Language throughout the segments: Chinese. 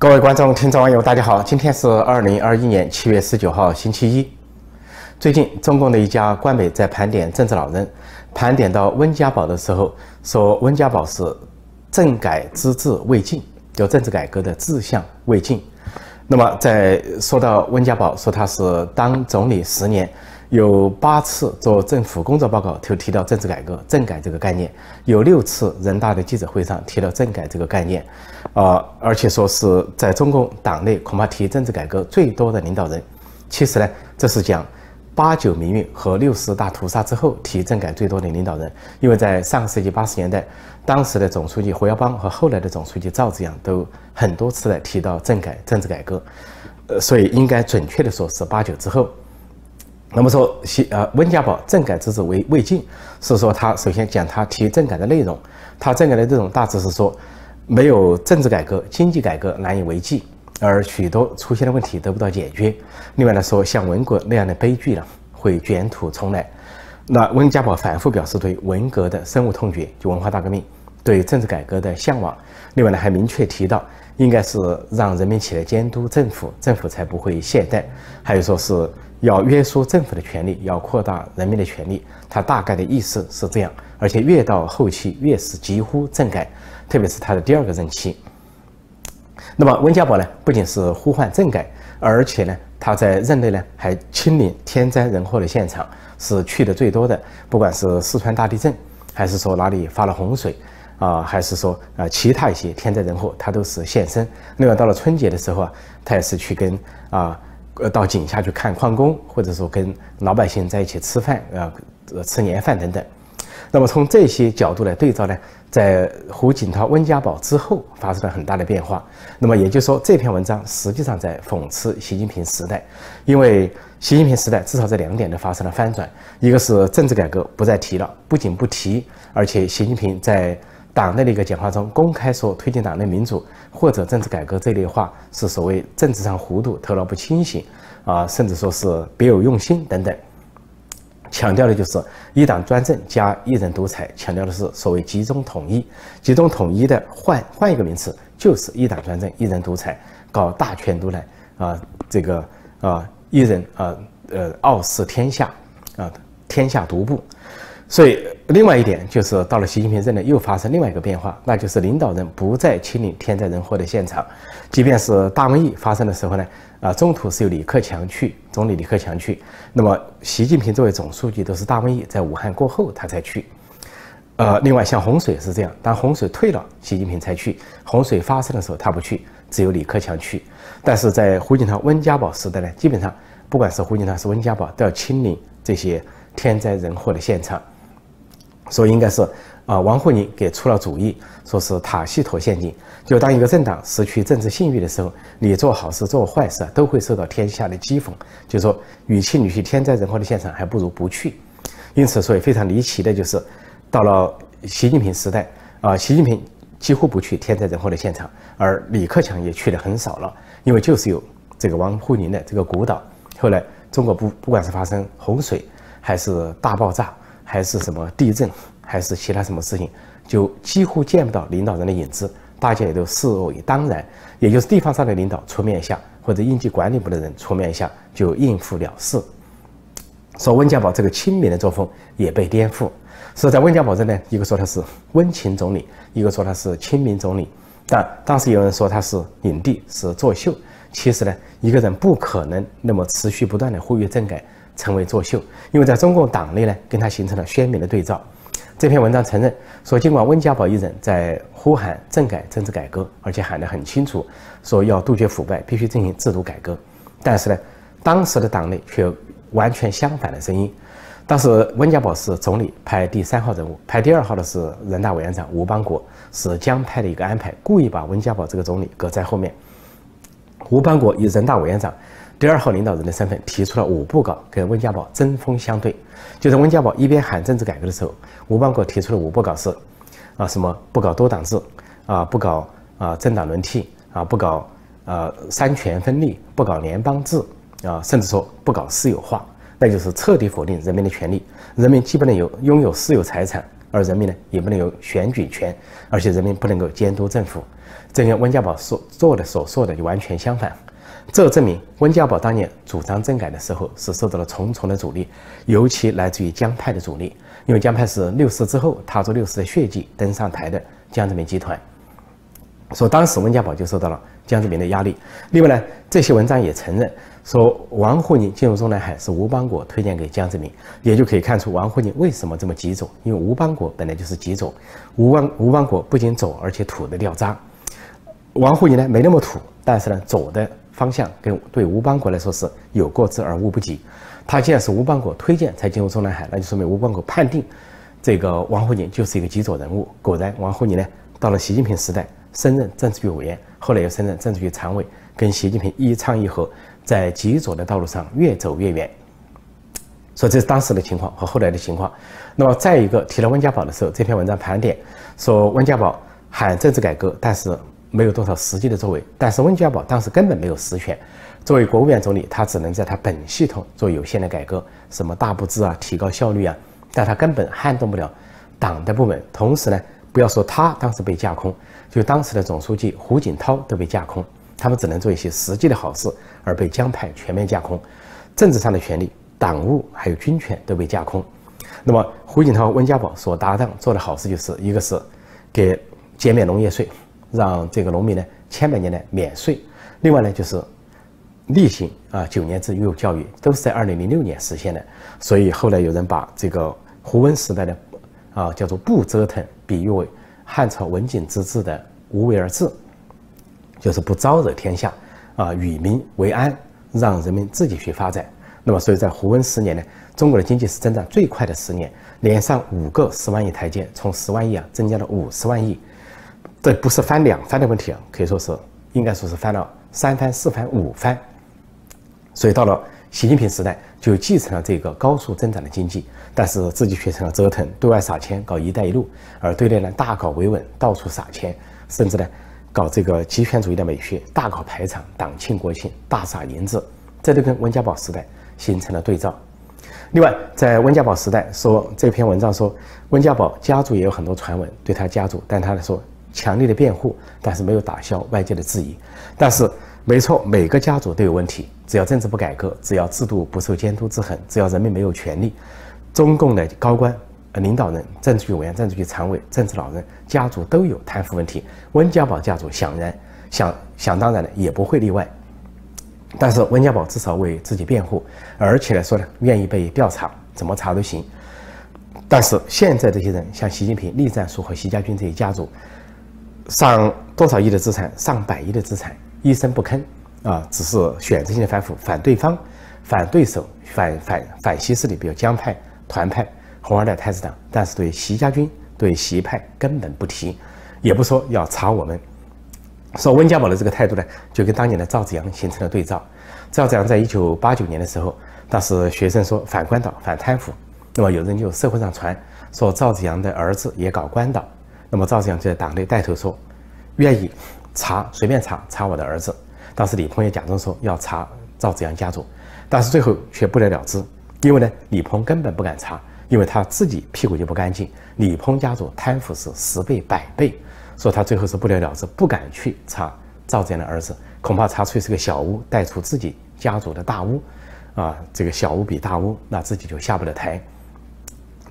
各位观众、听众、网友，大家好！今天是二零二一年七月十九号，星期一。最近，中共的一家官媒在盘点政治老人，盘点到温家宝的时候，说温家宝是政改之志未尽，就政治改革的志向未尽。那么，在说到温家宝，说他是当总理十年。有八次做政府工作报告就提到政治改革、政改这个概念，有六次人大的记者会上提到政改这个概念，啊，而且说是在中共党内恐怕提政治改革最多的领导人。其实呢，这是讲八九民运和六四大屠杀之后提政改最多的领导人，因为在上个世纪八十年代，当时的总书记胡耀邦和后来的总书记赵紫阳都很多次的提到政改、政治改革，呃，所以应该准确的说是八九之后。那么说，西呃温家宝政改之志为未尽，是说他首先讲他提政改的内容，他政改的内容大致是说，没有政治改革，经济改革难以为继，而许多出现的问题得不到解决。另外来说，像文革那样的悲剧呢，会卷土重来。那温家宝反复表示对文革的深恶痛绝，就文化大革命，对政治改革的向往。另外呢，还明确提到，应该是让人民起来监督政府，政府才不会懈怠。还有说是。要约束政府的权利，要扩大人民的权利，他大概的意思是这样。而且越到后期，越是几乎政改，特别是他的第二个任期。那么温家宝呢，不仅是呼唤政改，而且呢，他在任内呢还亲临天灾人祸的现场，是去的最多的。不管是四川大地震，还是说哪里发了洪水，啊，还是说啊其他一些天灾人祸，他都是现身。另外到了春节的时候啊，他也是去跟啊。呃，到井下去看矿工，或者说跟老百姓在一起吃饭，呃，吃年饭等等。那么从这些角度来对照呢，在胡锦涛、温家宝之后发生了很大的变化。那么也就是说，这篇文章实际上在讽刺习近平时代，因为习近平时代至少这两点都发生了翻转：一个是政治改革不再提了，不仅不提，而且习近平在。党内的一个讲话中公开说推进党内民主或者政治改革这类话是所谓政治上糊涂、头脑不清醒啊，甚至说是别有用心等等。强调的就是一党专政加一人独裁，强调的是所谓集中统一。集中统一的换换一个名词就是一党专政、一人独裁，搞大权独揽啊，这个啊一人啊呃傲视天下啊，天下独步。所以，另外一点就是到了习近平任内，又发生另外一个变化，那就是领导人不再亲临天灾人祸的现场，即便是大瘟疫发生的时候呢，啊，中途是由李克强去，总理李克强去，那么习近平作为总书记，都是大瘟疫在武汉过后他才去。呃，另外像洪水是这样，当洪水退了，习近平才去；洪水发生的时候他不去，只有李克强去。但是在胡锦涛、温家宝时代呢，基本上不管是胡锦涛还是温家宝，都要亲临这些天灾人祸的现场。所以应该是，啊，王沪宁给出了主意，说是塔西佗陷阱。就当一个政党失去政治信誉的时候，你做好事做坏事都会受到天下的讥讽。就说，与其你去天灾人祸的现场，还不如不去。因此，所以非常离奇的就是，到了习近平时代，啊，习近平几乎不去天灾人祸的现场，而李克强也去的很少了，因为就是有这个王沪宁的这个鼓捣。后来，中国不不管是发生洪水，还是大爆炸。还是什么地震，还是其他什么事情，就几乎见不到领导人的影子，大家也都视为当然。也就是地方上的领导出面一下，或者应急管理部的人出面一下，就应付了事。说温家宝这个亲民的作风也被颠覆。是在温家宝这呢，一个说他是温情总理，一个说他是亲民总理。但当时有人说他是影帝，是作秀。其实呢，一个人不可能那么持续不断的呼吁政改。成为作秀，因为在中共党内呢，跟他形成了鲜明的对照。这篇文章承认说，尽管温家宝一人在呼喊政改、政治改革，而且喊得很清楚，说要杜绝腐败，必须进行制度改革，但是呢，当时的党内却完全相反的声音。当时温家宝是总理排第三号人物，排第二号的是人大委员长吴邦国，是江派的一个安排，故意把温家宝这个总理搁在后面。吴邦国以人大委员长。第二号领导人的身份提出了五部稿，跟温家宝针锋相对。就在温家宝一边喊政治改革的时候，吴邦国提出了五部稿是：啊，什么不搞多党制，啊，不搞啊政党轮替，啊，不搞啊三权分立，不搞联邦制，啊，甚至说不搞私有化，那就是彻底否定人民的权利。人民既不能有拥有私有财产，而人民呢也不能有选举权，而且人民不能够监督政府。这跟温家宝所做的所说的就完全相反。这证明温家宝当年主张政改的时候是受到了重重的阻力，尤其来自于江派的阻力。因为江派是六四之后踏着六四的血迹登上台的江泽民集团，说当时温家宝就受到了江泽民的压力。另外呢，这些文章也承认说王沪宁进入中南海是吴邦国推荐给江泽民，也就可以看出王沪宁为什么这么急走。因为吴邦国本来就是急走，吴邦吴邦国不仅走，而且土的掉渣。王沪宁呢没那么土，但是呢走的。方向跟对吴邦国来说是有过之而无不及。他既然是吴邦国推荐才进入中南海，那就说明吴邦国判定这个王沪宁就是一个极左人物。果然，王沪宁呢到了习近平时代升任政治局委员，后来又升任政治局常委，跟习近平一唱一和，在极左的道路上越走越远。所以这是当时的情况和后来的情况。那么再一个提到温家宝的时候，这篇文章盘点说温家宝喊政治改革，但是。没有多少实际的作为，但是温家宝当时根本没有实权，作为国务院总理，他只能在他本系统做有限的改革，什么大布置啊，提高效率啊，但他根本撼动不了党的部门。同时呢，不要说他当时被架空，就当时的总书记胡锦涛都被架空，他们只能做一些实际的好事，而被江派全面架空。政治上的权利、党务还有军权都被架空。那么胡锦涛、温家宝所搭档做的好事，就是一个是给减免农业税。让这个农民呢千百年的免税，另外呢就是例行啊九年制义务教育都是在二零零六年实现的，所以后来有人把这个胡温时代的啊叫做不折腾比喻为汉朝文景之治的无为而治，就是不招惹天下啊与民为安，让人民自己去发展。那么所以在胡温十年呢，中国的经济是增长最快的十年，连上五个十万亿台阶，从十万亿啊增加了五十万亿。这不是翻两番的问题啊，可以说是应该说是翻了三番、四番、五番。所以到了习近平时代，就继承了这个高速增长的经济，但是自己却成了折腾，对外撒钱搞“一带一路”，而对内呢大搞维稳，到处撒钱，甚至呢搞这个极权主义的美学，大搞排场、党庆国庆，大撒银子，这都跟温家宝时代形成了对照。另外，在温家宝时代，说这篇文章说温家宝家族也有很多传闻，对他家族，但他来说。强烈的辩护，但是没有打消外界的质疑。但是，没错，每个家族都有问题。只要政治不改革，只要制度不受监督制衡，只要人民没有权利，中共的高官、领导人、政治局委员、政治局常委、政治老人家族都有贪腐问题。温家宝家族想然想想当然的也不会例外。但是温家宝至少为自己辩护，而且来说呢，愿意被调查，怎么查都行。但是现在这些人，像习近平、栗战书和习家军这些家族。上多少亿的资产，上百亿的资产，一声不吭啊，只是选择性的反腐，反对方，反对手，反反反西势力，比如江派、团派、红二代、太子党。但是对习家军、对习派根本不提，也不说要查我们。说温家宝的这个态度呢，就跟当年的赵子阳形成了对照。赵子阳在一九八九年的时候，当时学生说反官导、反贪腐，那么有人就社会上传说赵子阳的儿子也搞官导。那么赵子阳就在党内带头说，愿意查随便查查我的儿子。当时李鹏也假装说要查赵子阳家族，但是最后却不了了之，因为呢李鹏根本不敢查，因为他自己屁股就不干净。李鹏家族贪腐是十倍百倍，说他最后是不了了之，不敢去查赵子阳的儿子，恐怕查出是个小巫，带出自己家族的大巫，啊，这个小巫比大巫，那自己就下不了台。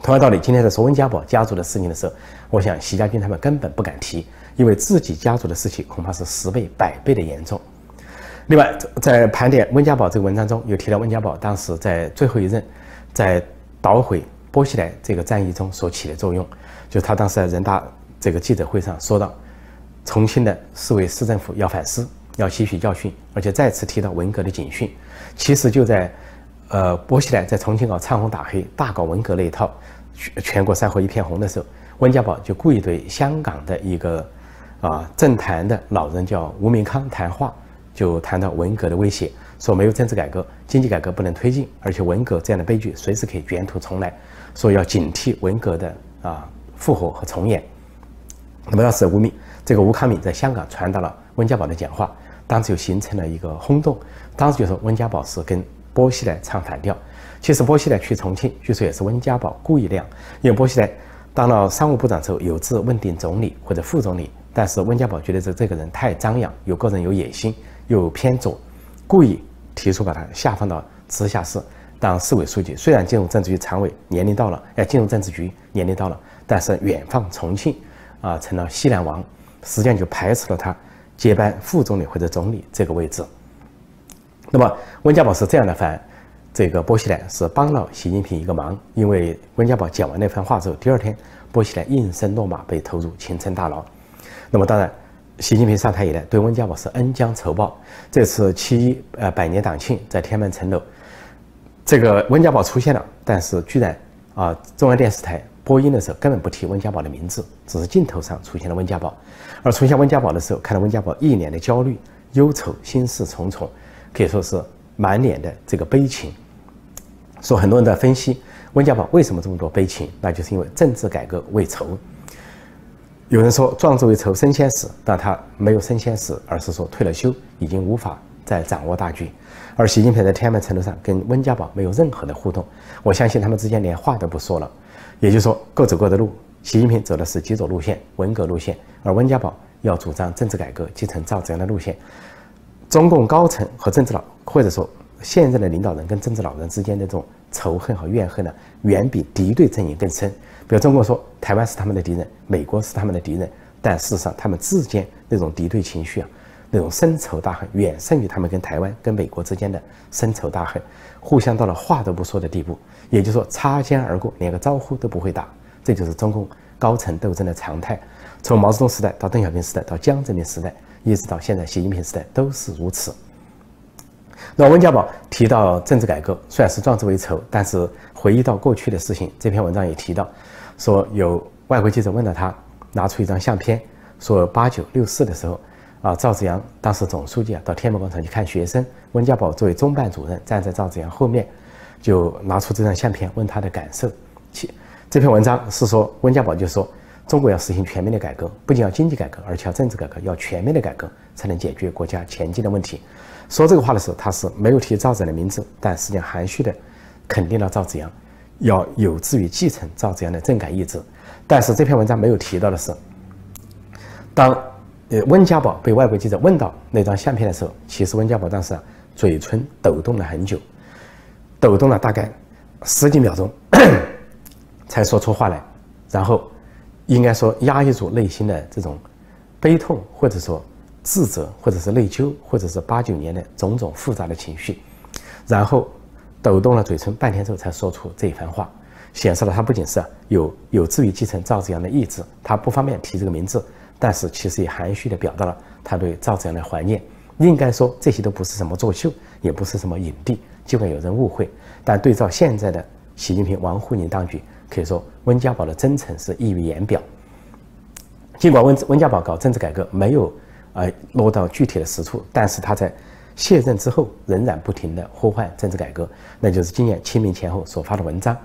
同样道理，今天在说温家宝家族的事情的时候，我想习家军他们根本不敢提，因为自己家族的事情恐怕是十倍、百倍的严重。另外，在盘点温家宝这个文章中，有提到温家宝当时在最后一任，在捣毁波西来这个战役中所起的作用，就是他当时在人大这个记者会上说到，重庆的市委市政府要反思，要吸取教训，而且再次提到文革的警讯。其实就在。呃，薄熙来在重庆搞唱红打黑，大搞文革那一套，全全国山河一片红的时候，温家宝就故意对香港的一个啊政坛的老人叫吴明康谈话，就谈到文革的威胁，说没有政治改革，经济改革不能推进，而且文革这样的悲剧随时可以卷土重来，说要警惕文革的啊复活和重演。那么当时吴明这个吴康敏在香港传达了温家宝的讲话，当时就形成了一个轰动，当时就说温家宝是跟。波西来唱反调，其实波西来去重庆，据说也是温家宝故意那样，因为波西来当了商务部长之后，有志问鼎总理或者副总理，但是温家宝觉得这这个人太张扬，有个人有野心，又偏左，故意提出把他下放到直辖市当市委书记。虽然进入政治局常委年龄到了，要进入政治局年龄到了，但是远放重庆啊，成了西南王，实际上就排斥了他接班副总理或者总理这个位置。那么温家宝是这样的反。这个薄熙来是帮了习近平一个忙，因为温家宝讲完那番话之后，第二天薄熙来应声落马，被投入青城大牢。那么当然，习近平上台以来对温家宝是恩将仇报。这次七一呃百年党庆在天安门城楼，这个温家宝出现了，但是居然啊中央电视台播音的时候根本不提温家宝的名字，只是镜头上出现了温家宝。而出现温家宝的时候，看到温家宝一脸的焦虑、忧愁、心事重重，可以说是满脸的这个悲情。说很多人在分析温家宝为什么这么多悲情，那就是因为政治改革未酬。有人说壮志未酬身先死，但他没有身先死，而是说退了休，已经无法再掌握大局。而习近平在天安门城楼上跟温家宝没有任何的互动，我相信他们之间连话都不说了。也就是说各走各的路，习近平走的是极左路线、文革路线，而温家宝要主张政治改革，继承赵紫阳的路线。中共高层和政治老，或者说。现在的领导人跟政治老人之间的这种仇恨和怨恨呢，远比敌对阵营更深。比如中国说台湾是他们的敌人，美国是他们的敌人，但事实上他们之间那种敌对情绪啊，那种深仇大恨，远胜于他们跟台湾、跟美国之间的深仇大恨，互相到了话都不说的地步。也就是说，擦肩而过，连个招呼都不会打。这就是中共高层斗争的常态。从毛泽东时代到邓小平时代，到江泽民时代，一直到现在习近平时代，都是如此。那温家宝提到政治改革，虽然是壮志未酬，但是回忆到过去的事情，这篇文章也提到，说有外国记者问到他，拿出一张相片，说八九六四的时候，啊，赵紫阳当时总书记啊到天安门广场去看学生，温家宝作为中办主任站在赵紫阳后面，就拿出这张相片问他的感受。其这篇文章是说温家宝就说，中国要实行全面的改革，不仅要经济改革，而且要政治改革，要全面的改革才能解决国家前进的问题。说这个话的时候，他是没有提赵子阳的名字，但实际上含蓄的肯定了赵子阳要有志于继承赵子阳的政改意志。但是这篇文章没有提到的是，当呃温家宝被外国记者问到那张相片的时候，其实温家宝当时嘴唇抖动了很久，抖动了大概十几秒钟才说出话来，然后应该说压抑住内心的这种悲痛，或者说。自责，或者是内疚，或者是八九年的种种复杂的情绪，然后抖动了嘴唇，半天之后才说出这一番话，显示了他不仅是有有志于继承赵子阳的意志，他不方便提这个名字，但是其实也含蓄地表达了他对赵子阳的怀念。应该说这些都不是什么作秀，也不是什么影帝，尽管有人误会，但对照现在的习近平、王沪宁当局，可以说温家宝的真诚是溢于言表。尽管温温家宝搞政治改革没有。呃落到具体的实处，但是他在卸任之后仍然不停地呼唤政治改革，那就是今年清明前后所发的文章。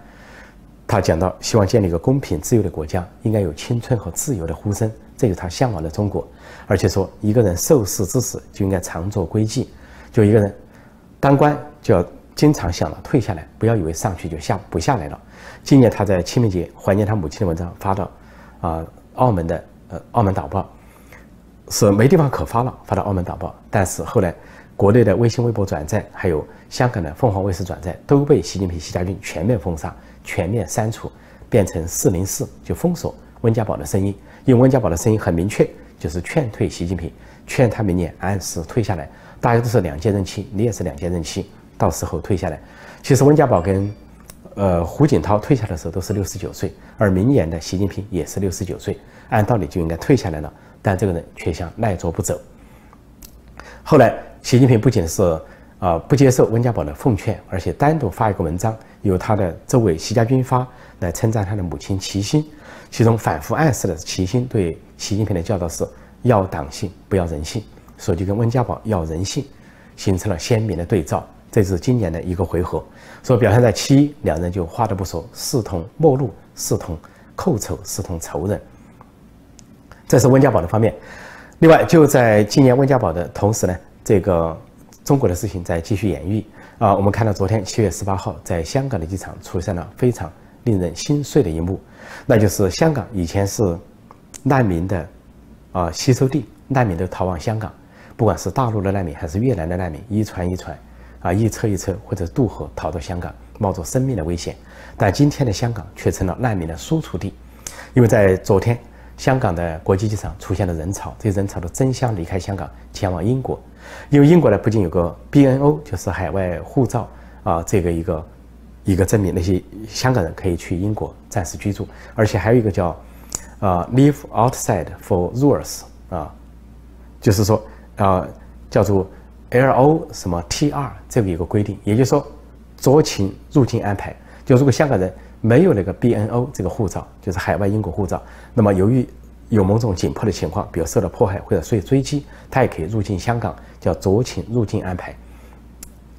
他讲到，希望建立一个公平自由的国家，应该有青春和自由的呼声，这是他向往的中国。而且说，一个人受事之时就应该常做规矩，就一个人当官就要经常想了退下来，不要以为上去就下不下来了。今年他在清明节怀念他母亲的文章发到啊澳门的呃澳门导报。是没地方可发了，发到澳门导报。但是后来，国内的微信、微博转载，还有香港的凤凰卫视转载，都被习近平、习家军全面封杀、全面删除，变成四零四，就封锁温家宝的声音。因为温家宝的声音很明确，就是劝退习近平，劝他明年按时退下来。大家都是两届任期，你也是两届任期，到时候退下来。其实温家宝跟呃胡锦涛退下的时候都是六十九岁，而明年的习近平也是六十九岁，按道理就应该退下来了。但这个人却想赖着不走。后来，习近平不仅是啊不接受温家宝的奉劝，而且单独发一个文章，由他的周围习家军发来称赞他的母亲齐心，其中反复暗示了齐心对习近平的教导是要党性不要人性，所以就跟温家宝要人性形成了鲜明的对照。这是今年的一个回合，所以表现在七两人就话都不说，视同陌路，视同寇仇，视同仇人。这是温家宝的方面，另外就在今年温家宝的同时呢，这个中国的事情在继续演绎啊。我们看到昨天七月十八号在香港的机场出现了非常令人心碎的一幕，那就是香港以前是难民的啊吸收地，难民都逃往香港，不管是大陆的难民还是越南的难民，一船一船啊一车一车或者渡河逃到香港，冒着生命的危险。但今天的香港却成了难民的输出地，因为在昨天，香港的国际机场出现了人潮，这些人潮都争相离开香港，前往英国。因为英国呢，不仅有个 BNO，就是海外护照啊，这个一个一个证明那些香港人可以去英国暂时居住，而且还有一个叫啊 Live Outside for Rules 啊，就是说啊叫做 LO 什么 TR 这个一个规定，也就是说酌情入境安排。就如果香港人没有那个 BNO 这个护照，就是海外英国护照，那么由于有某种紧迫的情况，比如受到迫害或者受追击，他也可以入境香港，叫酌情入境安排。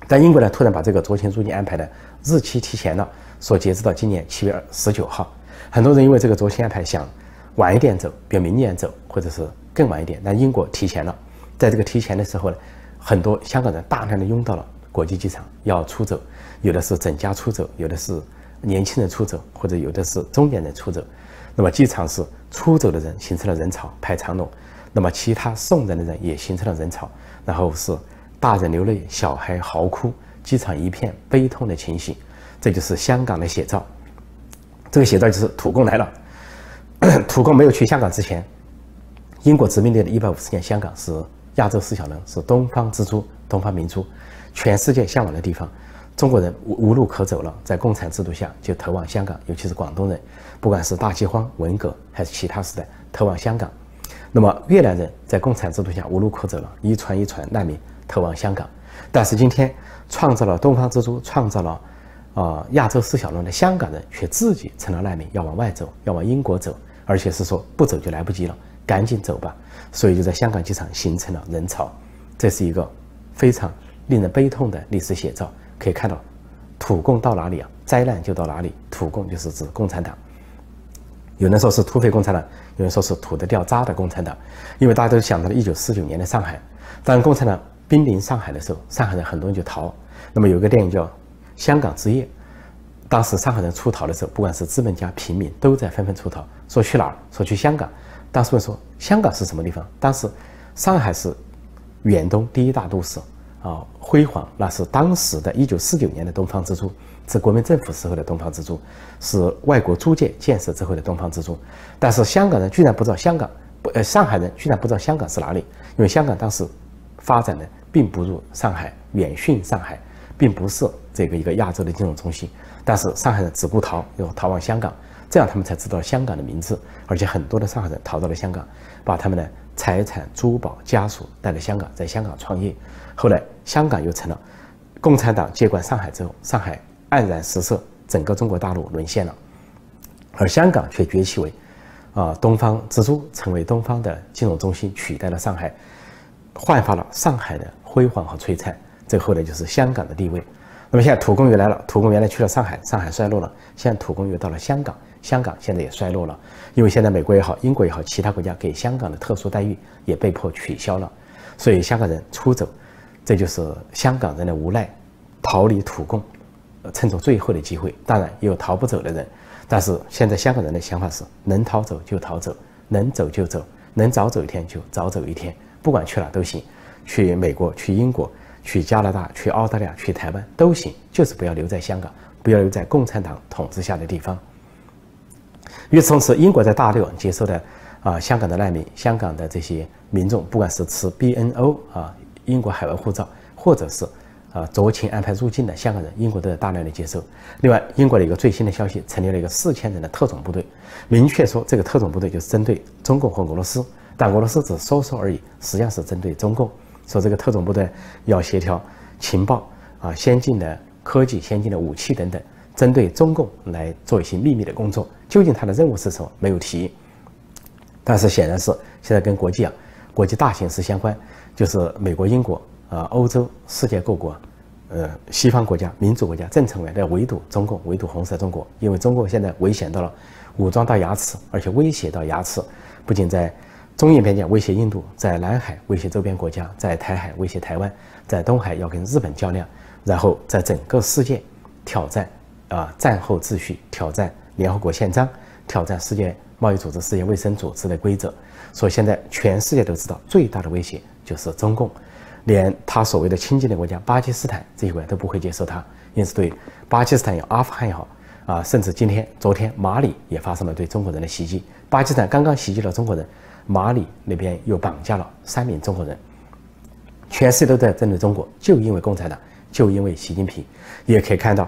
但英国呢，突然把这个酌情入境安排的日期提前了，说截止到今年七月二十九号。很多人因为这个酌情安排想晚一点走，比如明年走，或者是更晚一点。但英国提前了，在这个提前的时候呢，很多香港人大量的拥到了国际机场要出走，有的是整家出走，有的是年轻人出走，或者有的是中年人出走。那么机场是出走的人形成了人潮排长龙，那么其他送人的人也形成了人潮，然后是大人流泪，小孩嚎哭，机场一片悲痛的情形，这就是香港的写照。这个写照就是土共来了。土共没有去香港之前，英国殖民地的一百五十年，香港是亚洲四小龙，是东方之珠、东方明珠，全世界向往的地方。中国人无无路可走了，在共产制度下就投往香港，尤其是广东人，不管是大饥荒、文革还是其他时代，投往香港。那么越南人在共产制度下无路可走了，一船一船难民投往香港。但是今天创造了东方之珠、创造了啊亚洲四小龙的香港人，却自己成了难民，要往外走，要往英国走，而且是说不走就来不及了，赶紧走吧。所以就在香港机场形成了人潮，这是一个非常令人悲痛的历史写照。可以看到，土共到哪里啊，灾难就到哪里。土共就是指共产党。有人说是土匪共产党，有人说是土得掉渣的共产党。因为大家都想到了一九四九年的上海，当共产党兵临上海的时候，上海人很多人就逃。那么有个电影叫《香港之夜》，当时上海人出逃的时候，不管是资本家、平民，都在纷纷出逃，说去哪儿？说去香港。当时问说香港是什么地方？当时上海是远东第一大都市。啊，辉煌，那是当时的一九四九年的东方之珠，是国民政府时候的东方之珠，是外国租界建设之后的东方之珠。但是香港人居然不知道香港，不呃，上海人居然不知道香港是哪里，因为香港当时发展的并不如上海，远逊上海，并不是这个一个亚洲的金融中心。但是上海人只顾逃，又逃往香港，这样他们才知道香港的名字。而且很多的上海人逃到了香港，把他们的财产、珠宝、家属带到香港，在香港创业。后来。香港又成了共产党接管上海之后，上海黯然失色，整个中国大陆沦陷了，而香港却崛起为啊东方之珠，成为东方的金融中心，取代了上海，焕发了上海的辉煌和璀璨。这后来就是香港的地位。那么现在土工又来了，土工原来去了上海，上海衰落了，现在土工又到了香港，香港现在也衰落了，因为现在美国也好，英国也好，其他国家给香港的特殊待遇也被迫取消了，所以香港人出走。这就是香港人的无奈，逃离土共，趁着最后的机会。当然也有逃不走的人，但是现在香港人的想法是：能逃走就逃走，能走就走，能早走一天就早走一天，不管去哪都行，去美国、去英国、去加拿大、去澳大利亚、去台湾都行，就是不要留在香港，不要留在共产党统治下的地方。与此同时，英国在大陆接受的啊香港的难民、香港的这些民众，不管是持 BNO 啊。英国海外护照，或者是啊酌情安排入境的香港人，英国都在大量的接收。另外，英国的一个最新的消息，成立了一个四千人的特种部队，明确说这个特种部队就是针对中共和俄罗斯，但俄罗斯只说说而已，实际上是针对中共。说这个特种部队要协调情报啊、先进的科技、先进的武器等等，针对中共来做一些秘密的工作。究竟他的任务是什么？没有提。但是显然是现在跟国际啊、国际大形势相关。就是美国、英国啊、欧洲、世界各国，呃，西方国家、民主国家正成为在围堵中共、围堵红色中国，因为中国现在危险到了武装到牙齿，而且威胁到牙齿，不仅在中印边界威胁印度，在南海威胁周边国家，在台海威胁台湾，在东海要跟日本较量，然后在整个世界挑战啊战后秩序，挑战联合国宪章，挑战世界贸易组织、世界卫生组织的规则。所以现在全世界都知道，最大的威胁就是中共，连他所谓的亲近的国家巴基斯坦这一块都不会接受他。因此，对巴基斯坦也好，阿富汗也好，啊，甚至今天、昨天马里也发生了对中国人的袭击。巴基斯坦刚刚袭击了中国人，马里那边又绑架了三名中国人。全世界都在针对中国，就因为共产党，就因为习近平。也可以看到，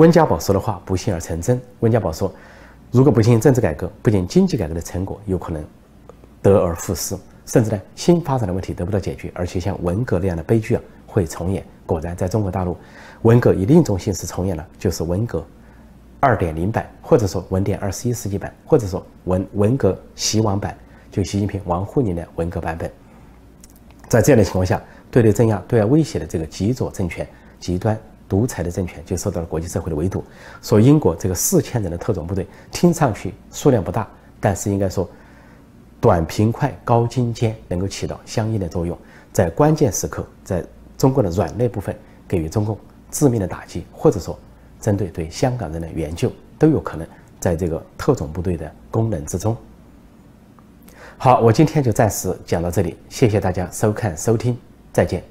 温家宝说的话不幸而成真。温家宝说，如果不进行政治改革，不仅经济改革的成果有可能得而复失，甚至呢，新发展的问题得不到解决，而且像文革那样的悲剧啊会重演。果然，在中国大陆，文革以另一种形式重演了，就是文革二点零版，或者说文典二十一世纪版，或者说文文革习王版，就习近平、王沪宁的文革版本。在这样的情况下，对内镇压、对外威胁的这个极左政权、极端独裁的政权，就受到了国际社会的围堵。说英国这个四千人的特种部队，听上去数量不大，但是应该说，短平快、高精尖，能够起到相应的作用，在关键时刻，在中国的软肋部分给予中共致命的打击，或者说针对对香港人的援救，都有可能在这个特种部队的功能之中。好，我今天就暂时讲到这里，谢谢大家收看收听。再见。